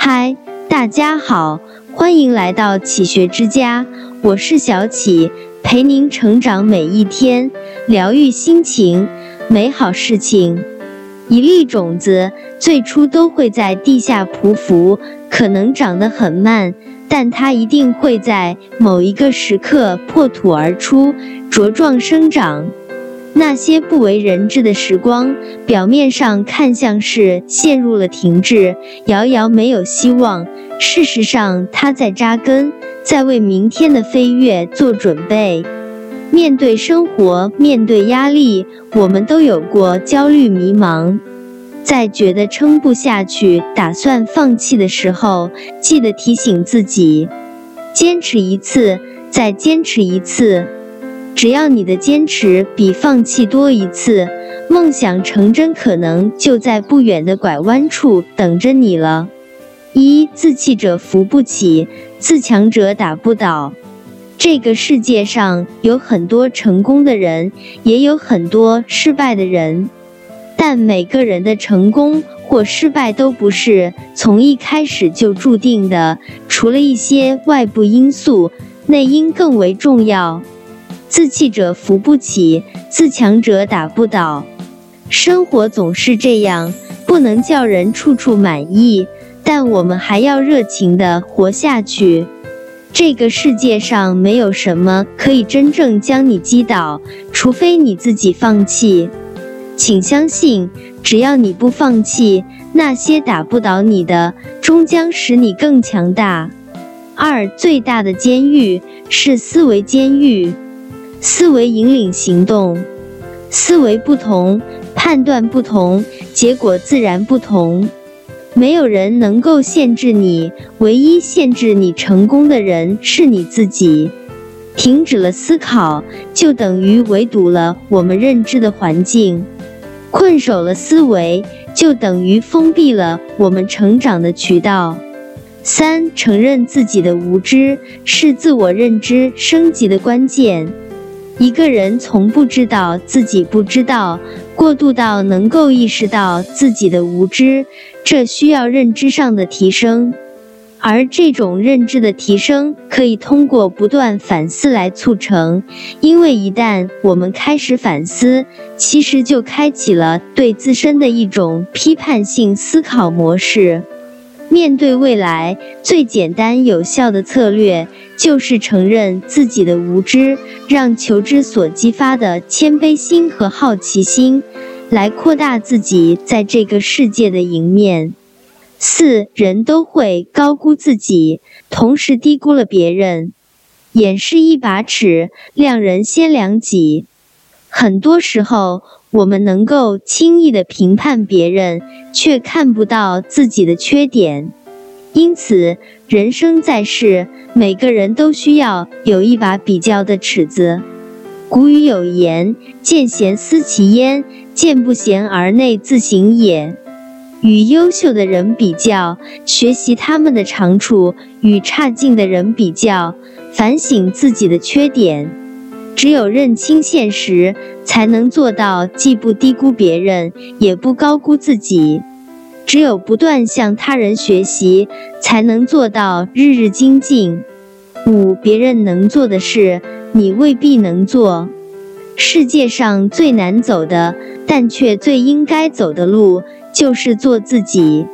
嗨，大家好，欢迎来到启学之家，我是小启，陪您成长每一天，疗愈心情，美好事情。一粒种子最初都会在地下匍匐，可能长得很慢，但它一定会在某一个时刻破土而出，茁壮生长。那些不为人知的时光，表面上看像是陷入了停滞，遥遥没有希望。事实上，它在扎根，在为明天的飞跃做准备。面对生活，面对压力，我们都有过焦虑、迷茫。在觉得撑不下去、打算放弃的时候，记得提醒自己：坚持一次，再坚持一次。只要你的坚持比放弃多一次，梦想成真可能就在不远的拐弯处等着你了。一自弃者扶不起，自强者打不倒。这个世界上有很多成功的人，也有很多失败的人，但每个人的成功或失败都不是从一开始就注定的。除了一些外部因素，内因更为重要。自弃者扶不起，自强者打不倒。生活总是这样，不能叫人处处满意，但我们还要热情地活下去。这个世界上没有什么可以真正将你击倒，除非你自己放弃。请相信，只要你不放弃，那些打不倒你的，终将使你更强大。二，最大的监狱是思维监狱。思维引领行动，思维不同，判断不同，结果自然不同。没有人能够限制你，唯一限制你成功的人是你自己。停止了思考，就等于围堵了我们认知的环境；困守了思维，就等于封闭了我们成长的渠道。三，承认自己的无知是自我认知升级的关键。一个人从不知道自己不知道，过渡到能够意识到自己的无知，这需要认知上的提升。而这种认知的提升，可以通过不断反思来促成。因为一旦我们开始反思，其实就开启了对自身的一种批判性思考模式。面对未来，最简单有效的策略就是承认自己的无知，让求知所激发的谦卑心和好奇心来扩大自己在这个世界的赢面。四人都会高估自己，同时低估了别人。眼是一把尺，量人先量己。很多时候。我们能够轻易的评判别人，却看不到自己的缺点。因此，人生在世，每个人都需要有一把比较的尺子。古语有言：“见贤思齐焉，见不贤而内自省也。”与优秀的人比较，学习他们的长处；与差劲的人比较，反省自己的缺点。只有认清现实，才能做到既不低估别人，也不高估自己。只有不断向他人学习，才能做到日日精进。五，别人能做的事，你未必能做。世界上最难走的，但却最应该走的路，就是做自己。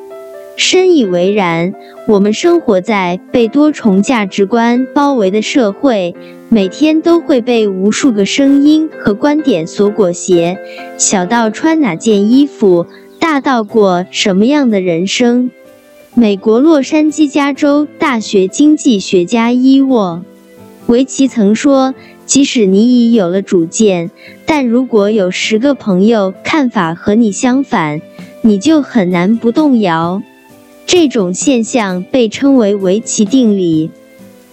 深以为然。我们生活在被多重价值观包围的社会，每天都会被无数个声音和观点所裹挟。小到穿哪件衣服，大到过什么样的人生。美国洛杉矶加州大学经济学家伊沃维奇曾说：“即使你已有了主见，但如果有十个朋友看法和你相反，你就很难不动摇。”这种现象被称为围棋定理。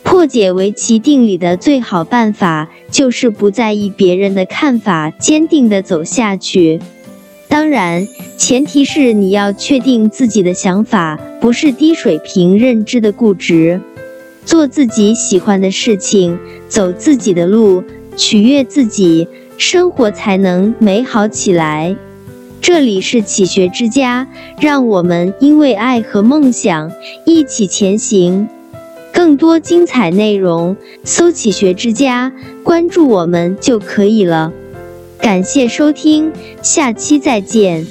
破解围棋定理的最好办法就是不在意别人的看法，坚定地走下去。当然，前提是你要确定自己的想法不是低水平认知的固执。做自己喜欢的事情，走自己的路，取悦自己，生活才能美好起来。这里是启学之家，让我们因为爱和梦想一起前行。更多精彩内容，搜“启学之家”，关注我们就可以了。感谢收听，下期再见。